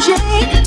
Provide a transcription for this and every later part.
Jane.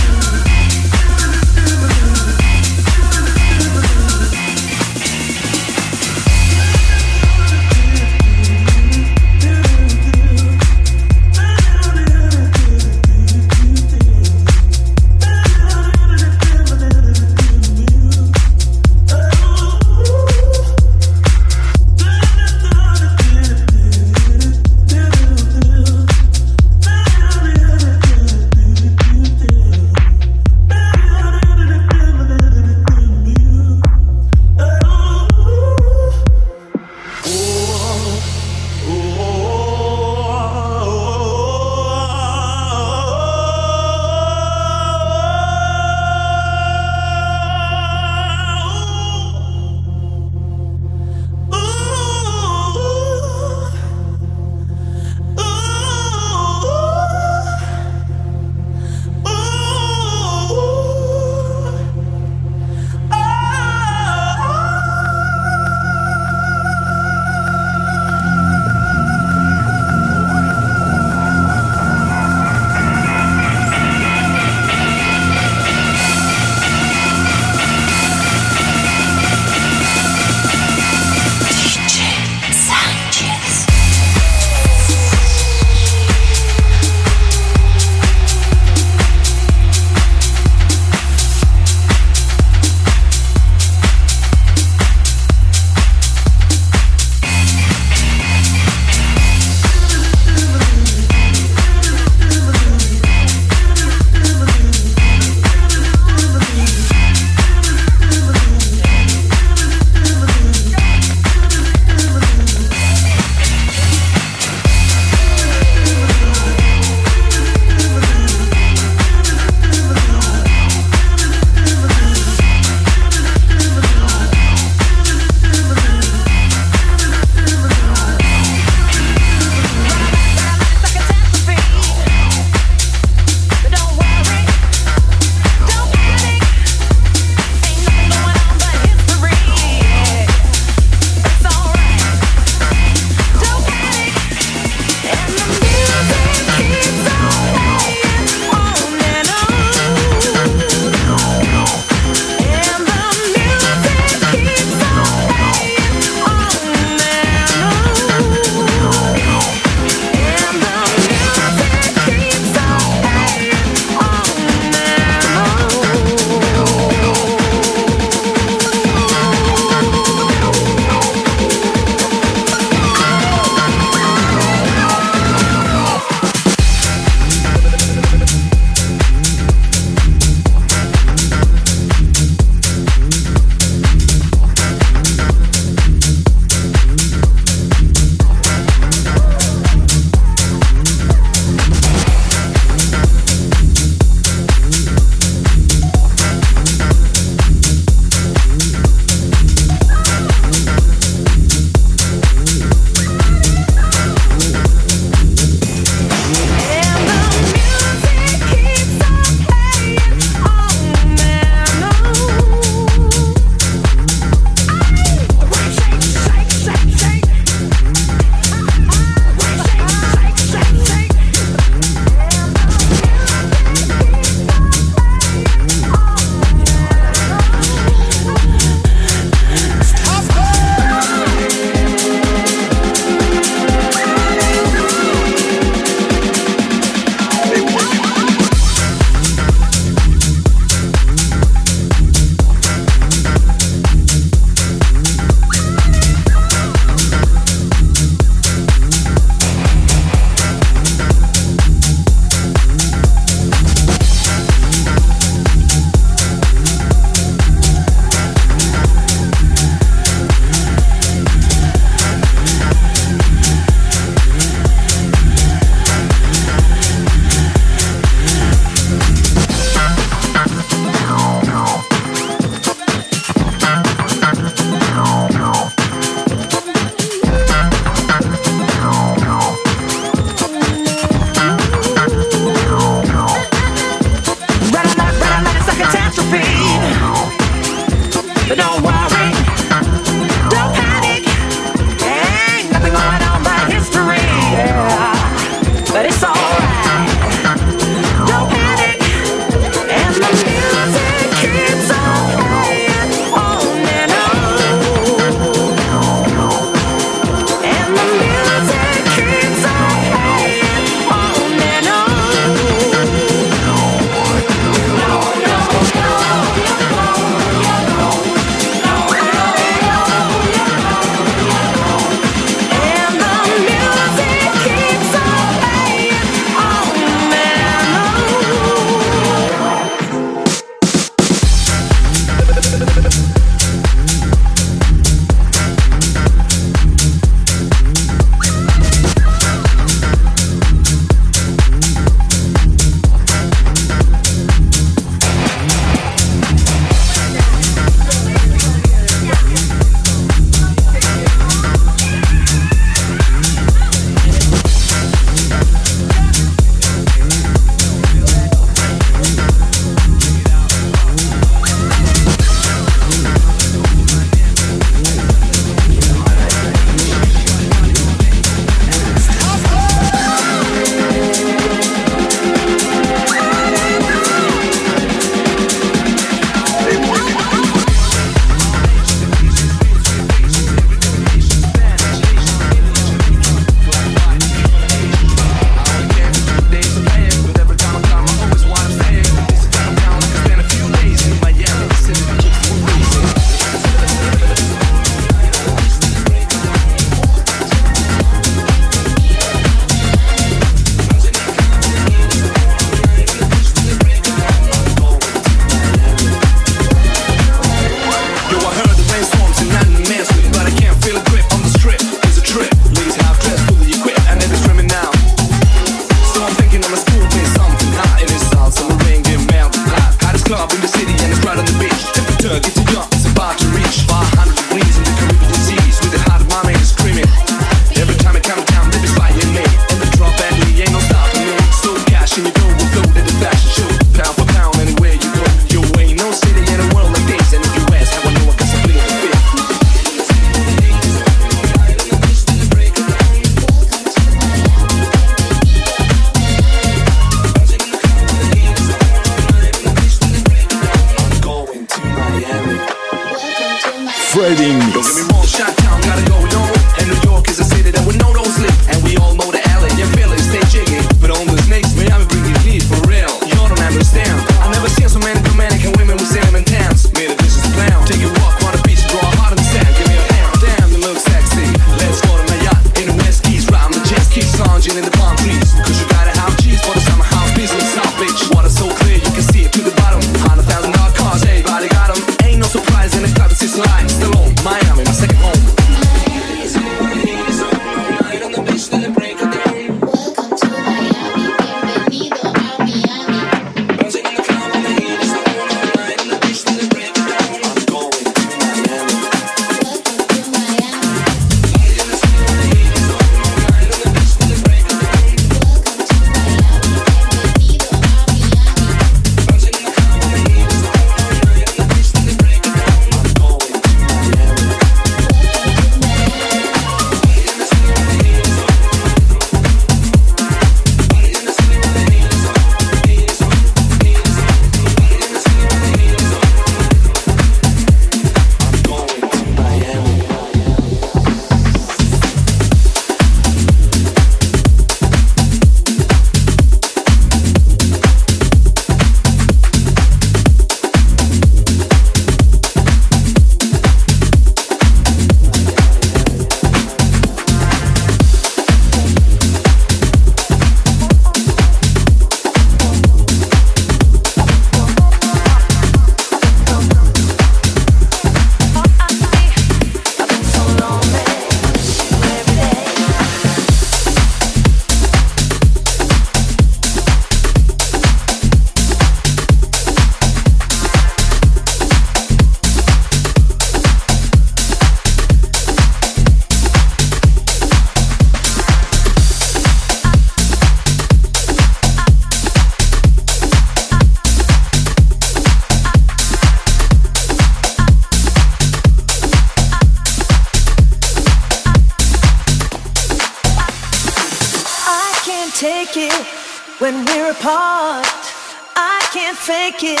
fake it.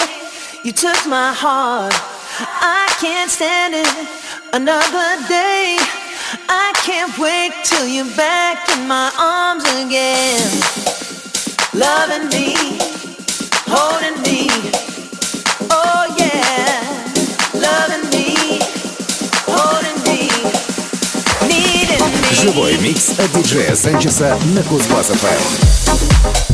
You took my heart. I can't stand it another day. I can't wait till you're back in my arms again. Loving me, holding me. Oh yeah, loving me, holding me, needing me. Живой микс от диджея Санчеса на Кузбасс-ФМ.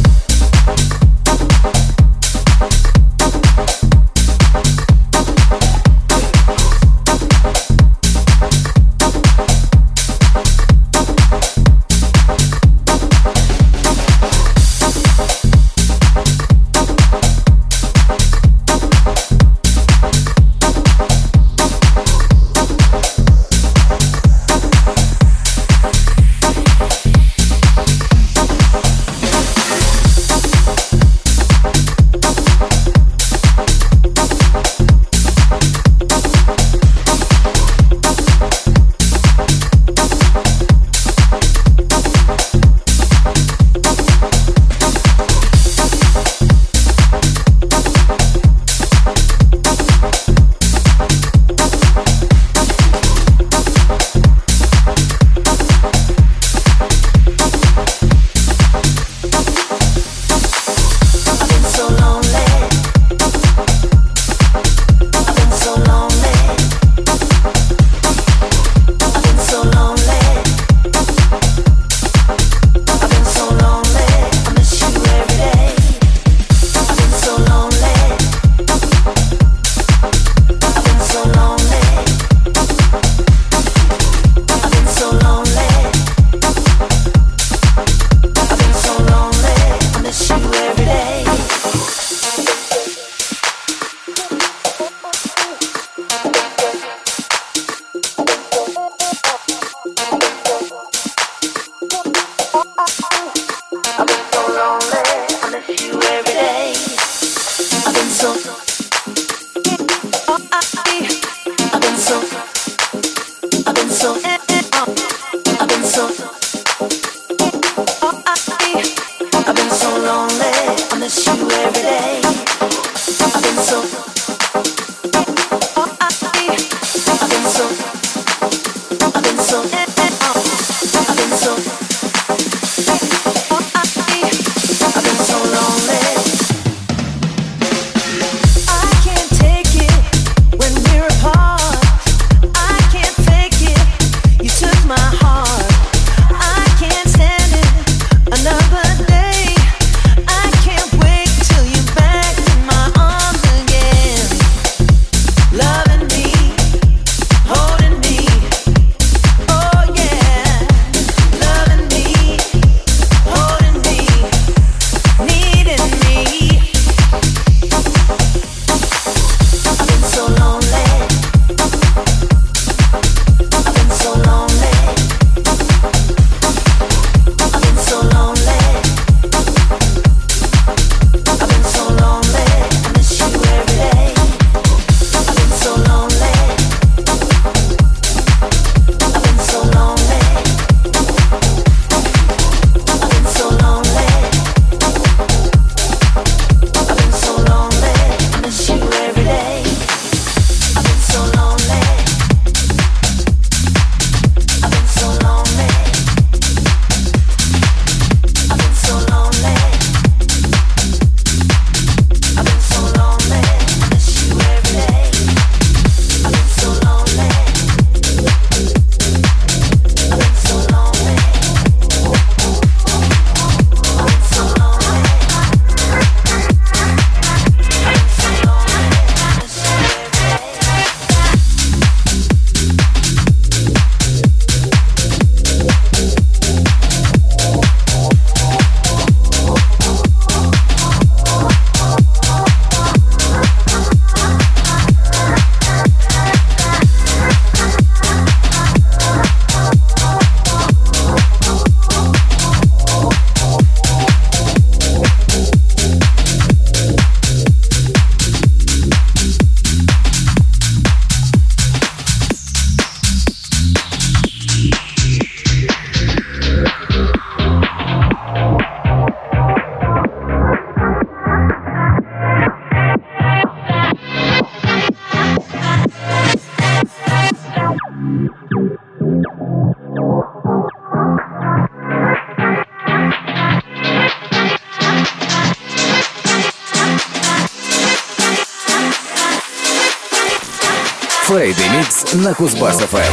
На Кузбасс-ФМ.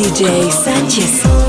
DJ Sanchez.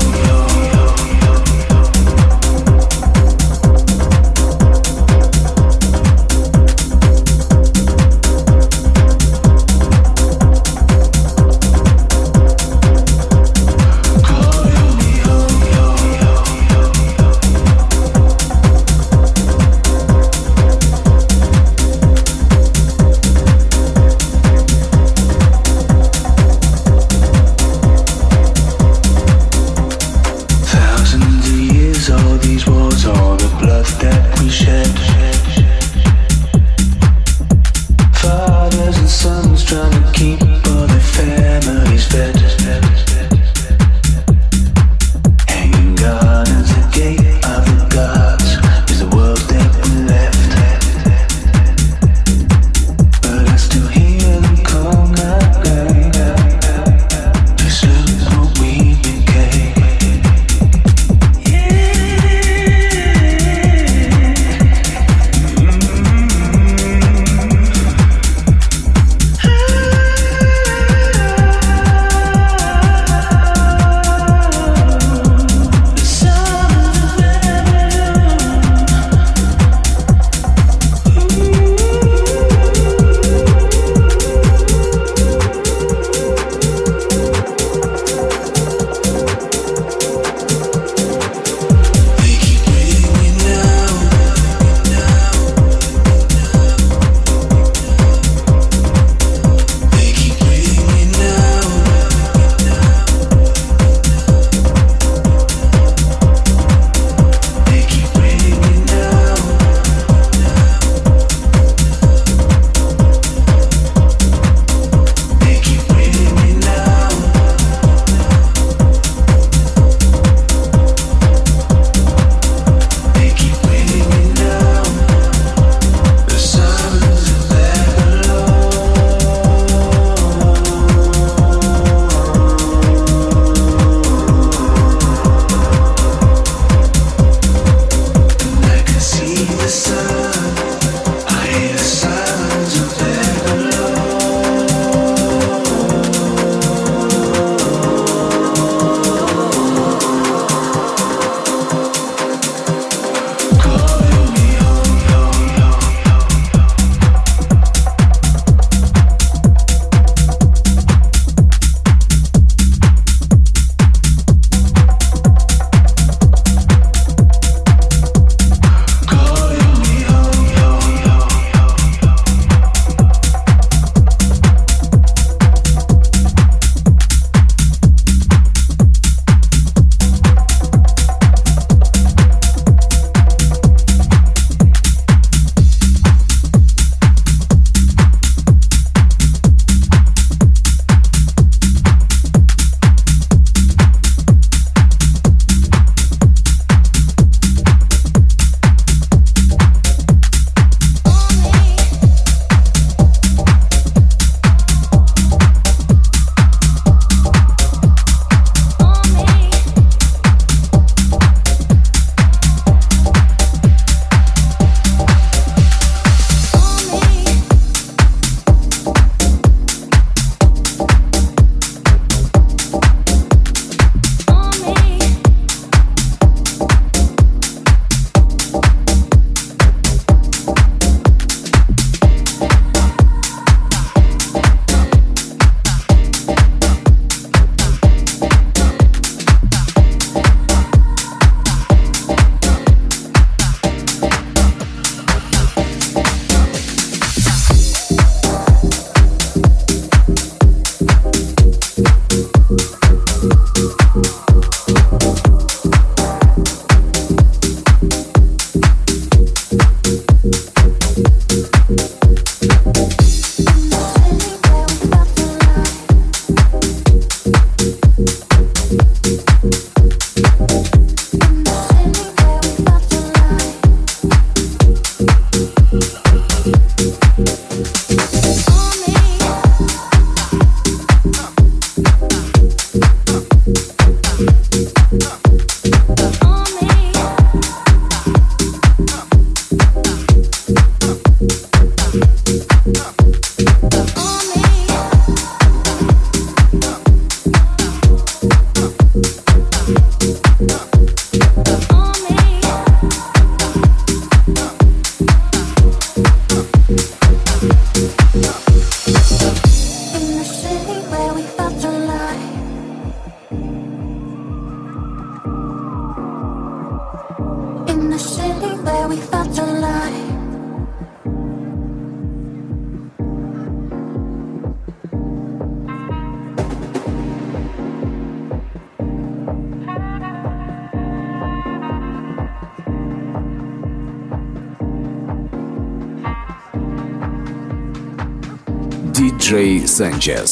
challenges.